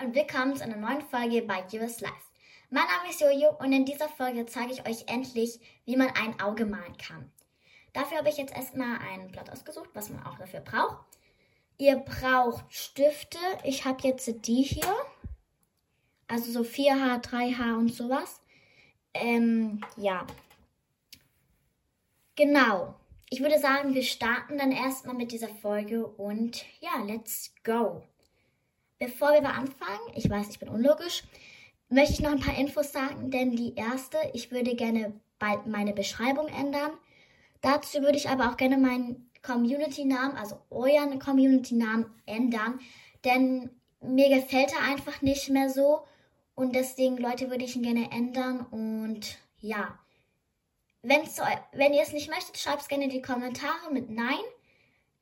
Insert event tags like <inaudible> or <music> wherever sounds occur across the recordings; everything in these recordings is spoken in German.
und willkommen zu einer neuen Folge bei Yours Life. Mein Name ist Jojo und in dieser Folge zeige ich euch endlich, wie man ein Auge malen kann. Dafür habe ich jetzt erstmal ein Blatt ausgesucht, was man auch dafür braucht. Ihr braucht Stifte. Ich habe jetzt die hier. Also so 4H, 3H und sowas. Ähm, ja. Genau. Ich würde sagen, wir starten dann erstmal mit dieser Folge und ja, let's go. Bevor wir anfangen, ich weiß, ich bin unlogisch, möchte ich noch ein paar Infos sagen, denn die erste, ich würde gerne bald meine Beschreibung ändern. Dazu würde ich aber auch gerne meinen Community-Namen, also euren Community-Namen ändern, denn mir gefällt er einfach nicht mehr so und deswegen, Leute, würde ich ihn gerne ändern und ja. Wenn's, wenn ihr es nicht möchtet, schreibt es gerne in die Kommentare mit Nein.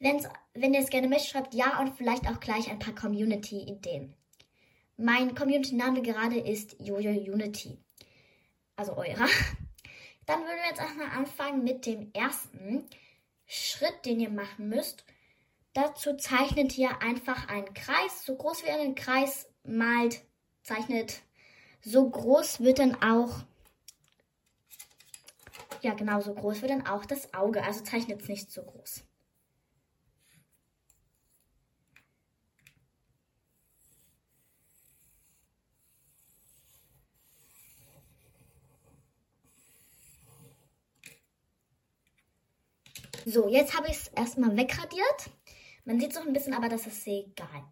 Wenn's, wenn ihr es gerne möchtet, schreibt ja und vielleicht auch gleich ein paar Community-Ideen. Mein Community-Name gerade ist Jojo Unity. Also eurer. <laughs> Dann würden wir jetzt erstmal anfangen mit dem ersten Schritt, den ihr machen müsst. Dazu zeichnet ihr einfach einen Kreis, so groß wie ihr einen Kreis malt, zeichnet. So groß wird dann auch, ja genau, so groß wird dann auch das Auge. Also zeichnet es nicht so groß. So, jetzt habe ich es erstmal wegradiert. Man sieht es noch ein bisschen, aber das ist egal.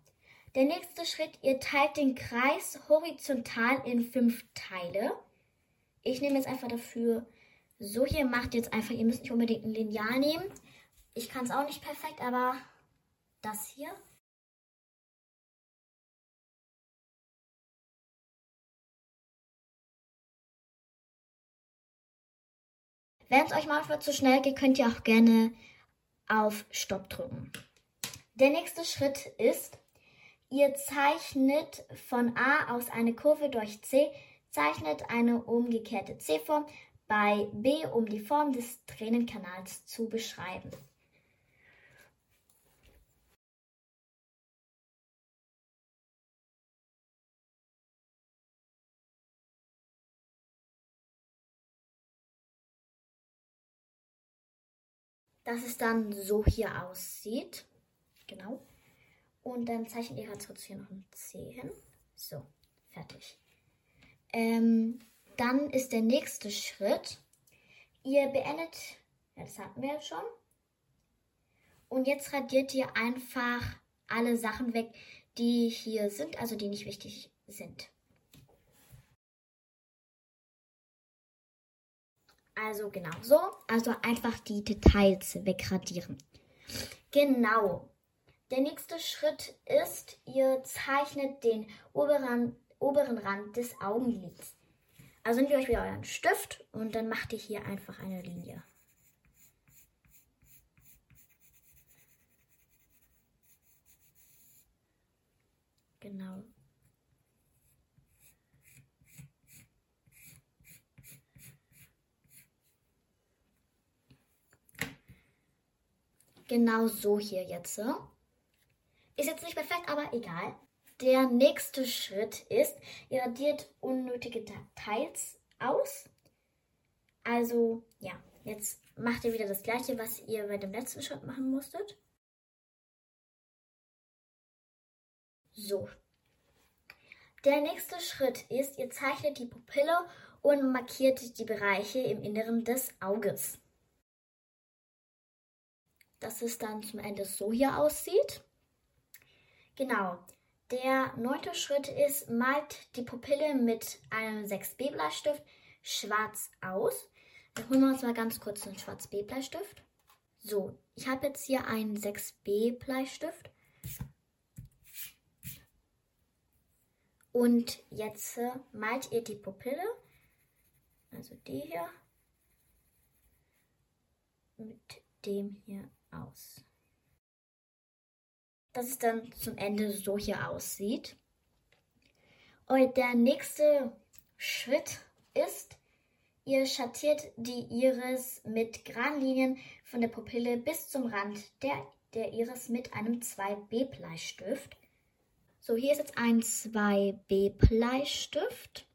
Der nächste Schritt, ihr teilt den Kreis horizontal in fünf Teile. Ich nehme jetzt einfach dafür, so hier macht jetzt einfach, ihr müsst nicht unbedingt ein Lineal nehmen. Ich kann es auch nicht perfekt, aber das hier. Wenn es euch manchmal zu schnell geht, könnt ihr auch gerne auf Stopp drücken. Der nächste Schritt ist, ihr zeichnet von A aus eine Kurve durch C, zeichnet eine umgekehrte C-Form bei B, um die Form des Tränenkanals zu beschreiben. Dass es dann so hier aussieht. Genau. Und dann zeichnet ihr ganz kurz hier noch ein C hin. So, fertig. Ähm, dann ist der nächste Schritt. Ihr beendet, ja, das hatten wir jetzt schon. Und jetzt radiert ihr einfach alle Sachen weg, die hier sind, also die nicht wichtig sind. Also genau so. Also einfach die Details wegradieren. Genau. Der nächste Schritt ist, ihr zeichnet den oberen, oberen Rand des Augenlids. Also nehmt ihr euch wieder euren Stift und dann macht ihr hier einfach eine Linie. Genau Genau so hier jetzt. Ist jetzt nicht perfekt, aber egal. Der nächste Schritt ist, ihr radiert unnötige Details aus. Also, ja, jetzt macht ihr wieder das gleiche, was ihr bei dem letzten Schritt machen musstet. So. Der nächste Schritt ist, ihr zeichnet die Pupille und markiert die Bereiche im Inneren des Auges dass es dann zum Ende so hier aussieht. Genau. Der neunte Schritt ist, malt die Pupille mit einem 6B Bleistift schwarz aus. Dann holen wir uns mal ganz kurz einen Schwarz-B Bleistift. So, ich habe jetzt hier einen 6B Bleistift. Und jetzt äh, malt ihr die Pupille, also die hier, mit dem hier aus. Dass es dann zum Ende so hier aussieht. Und der nächste Schritt ist, ihr schattiert die Iris mit geraden Linien von der Pupille bis zum Rand der, der Iris mit einem 2B-Bleistift. So, hier ist jetzt ein 2B-Bleistift.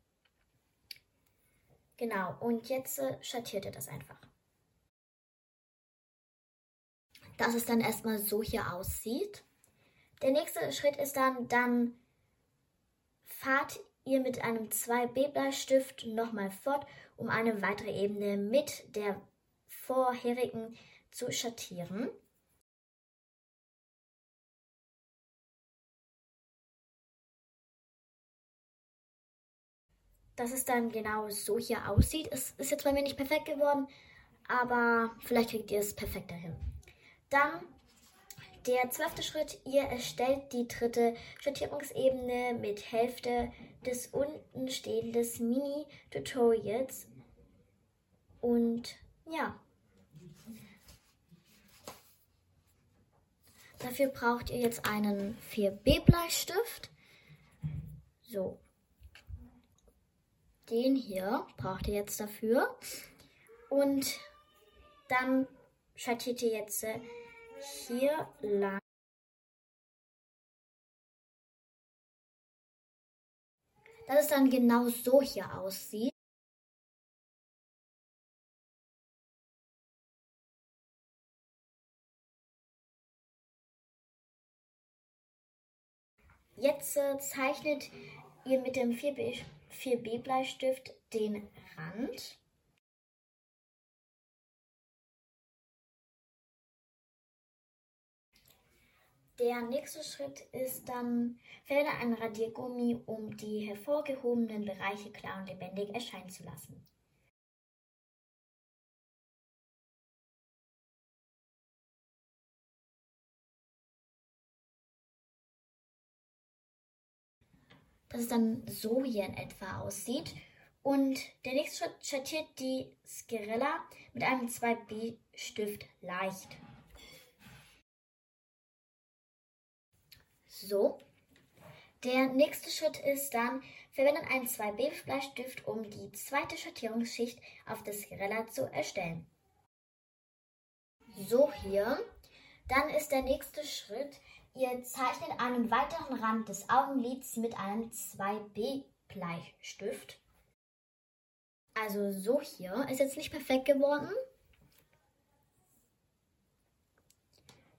Genau, und jetzt äh, schattiert ihr das einfach. Dass es dann erstmal so hier aussieht. Der nächste Schritt ist dann, dann fahrt ihr mit einem 2B-Bleistift nochmal fort, um eine weitere Ebene mit der vorherigen zu schattieren. dass es dann genau so hier aussieht. Es ist jetzt bei mir nicht perfekt geworden, aber vielleicht kriegt ihr es perfekter hin. Dann der zwölfte Schritt, ihr erstellt die dritte Schattierungsebene mit Hälfte des unten stehenden Mini-Tutorials. Und ja. Dafür braucht ihr jetzt einen 4B-Bleistift. So, den hier braucht ihr jetzt dafür. Und dann schattiert ihr jetzt äh, hier lang. Dass es dann genau so hier aussieht. Jetzt äh, zeichnet ihr mit dem 4B 4B-Bleistift den Rand. Der nächste Schritt ist dann, verwende ein Radiergummi, um die hervorgehobenen Bereiche klar und lebendig erscheinen zu lassen. dass es dann so hier in etwa aussieht. Und der nächste Schritt schattiert die Skirella mit einem 2B-Stift leicht. So. Der nächste Schritt ist dann, verwenden einen 2B-Bleistift, um die zweite Schattierungsschicht auf der Skirella zu erstellen. So hier. Dann ist der nächste Schritt, Ihr zeichnet einen weiteren Rand des Augenlids mit einem 2B-Bleistift. Also so hier. Ist jetzt nicht perfekt geworden.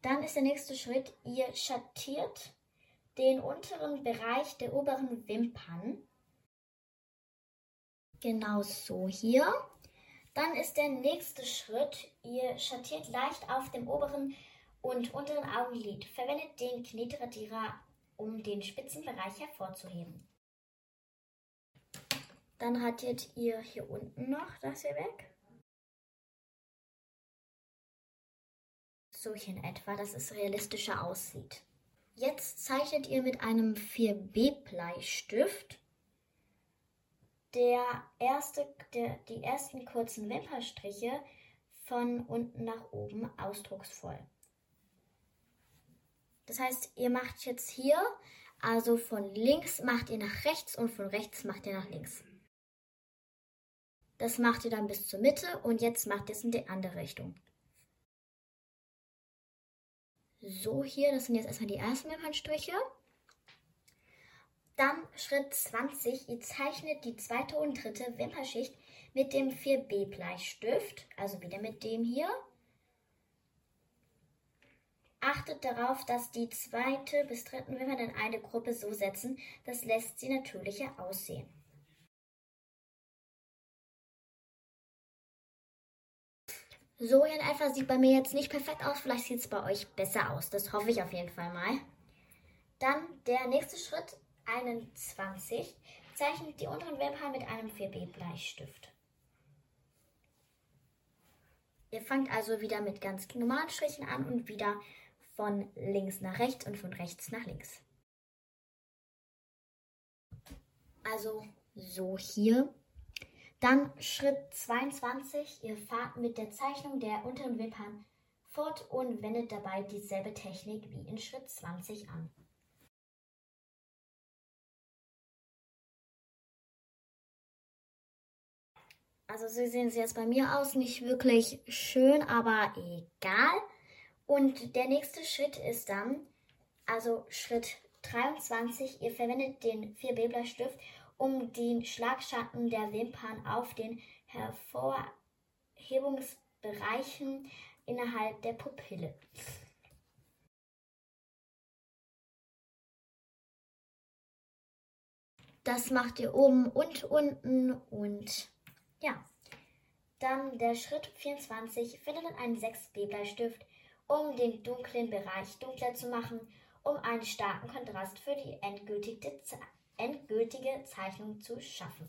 Dann ist der nächste Schritt, ihr schattiert den unteren Bereich der oberen Wimpern. Genau so hier. Dann ist der nächste Schritt, ihr schattiert leicht auf dem oberen und unteren Augenlid. Verwendet den Knietradierer, um den Spitzenbereich hervorzuheben. Dann hattet ihr hier unten noch das hier weg. So hier in etwa, dass es realistischer aussieht. Jetzt zeichnet ihr mit einem 4B-Bleistift der erste, der, die ersten kurzen Wimperstriche von unten nach oben ausdrucksvoll. Das heißt, ihr macht jetzt hier, also von links macht ihr nach rechts und von rechts macht ihr nach links. Das macht ihr dann bis zur Mitte und jetzt macht ihr es in die andere Richtung. So hier, das sind jetzt erstmal die ersten Wimpernstriche. Dann Schritt 20, ihr zeichnet die zweite und dritte Wimperschicht mit dem 4B Bleistift, also wieder mit dem hier. Achtet darauf, dass die zweite bis dritten Wimpern in eine Gruppe so setzen, das lässt sie natürlicher aussehen. So in etwa sieht bei mir jetzt nicht perfekt aus, vielleicht sieht es bei euch besser aus. Das hoffe ich auf jeden Fall mal. Dann der nächste Schritt, 21, zeichnet die unteren Wimpern mit einem 4B Bleistift. Ihr fangt also wieder mit ganz normalen Strichen an und wieder von links nach rechts und von rechts nach links. Also so hier. Dann Schritt 22. Ihr fahrt mit der Zeichnung der unteren Wimpern fort und wendet dabei dieselbe Technik wie in Schritt 20 an. Also so sehen sie jetzt bei mir aus. Nicht wirklich schön, aber egal. Und der nächste Schritt ist dann, also Schritt 23. Ihr verwendet den 4B-Bleistift, um den Schlagschatten der Wimpern auf den Hervorhebungsbereichen innerhalb der Pupille. Das macht ihr oben und unten und ja. Dann der Schritt 24, findet einen 6B-Bleistift, um den dunklen Bereich dunkler zu machen, um einen starken Kontrast für die endgültige, endgültige Zeichnung zu schaffen.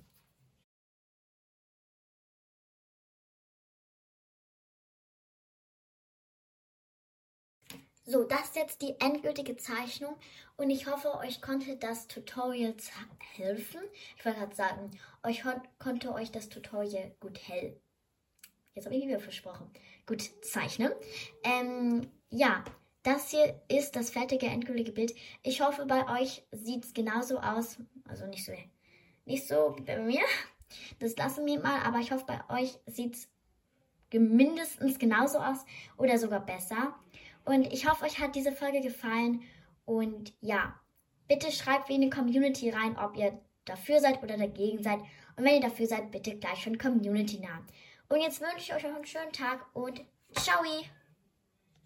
So, das ist jetzt die endgültige Zeichnung und ich hoffe, euch konnte das Tutorial helfen. Ich wollte gerade sagen, euch konnte euch das Tutorial gut helfen. Jetzt habe ich wieder versprochen. Gut zeichnen. Ähm, ja, das hier ist das fertige endgültige Bild. Ich hoffe, bei euch sieht es genauso aus. Also nicht so, nicht so wie bei mir. Das lassen wir mal, aber ich hoffe, bei euch sieht es mindestens genauso aus oder sogar besser. Und ich hoffe, euch hat diese Folge gefallen. Und ja, bitte schreibt wie in die Community rein, ob ihr dafür seid oder dagegen seid. Und wenn ihr dafür seid, bitte gleich schon Community-Namen. Und jetzt wünsche ich euch noch einen schönen Tag und ciao!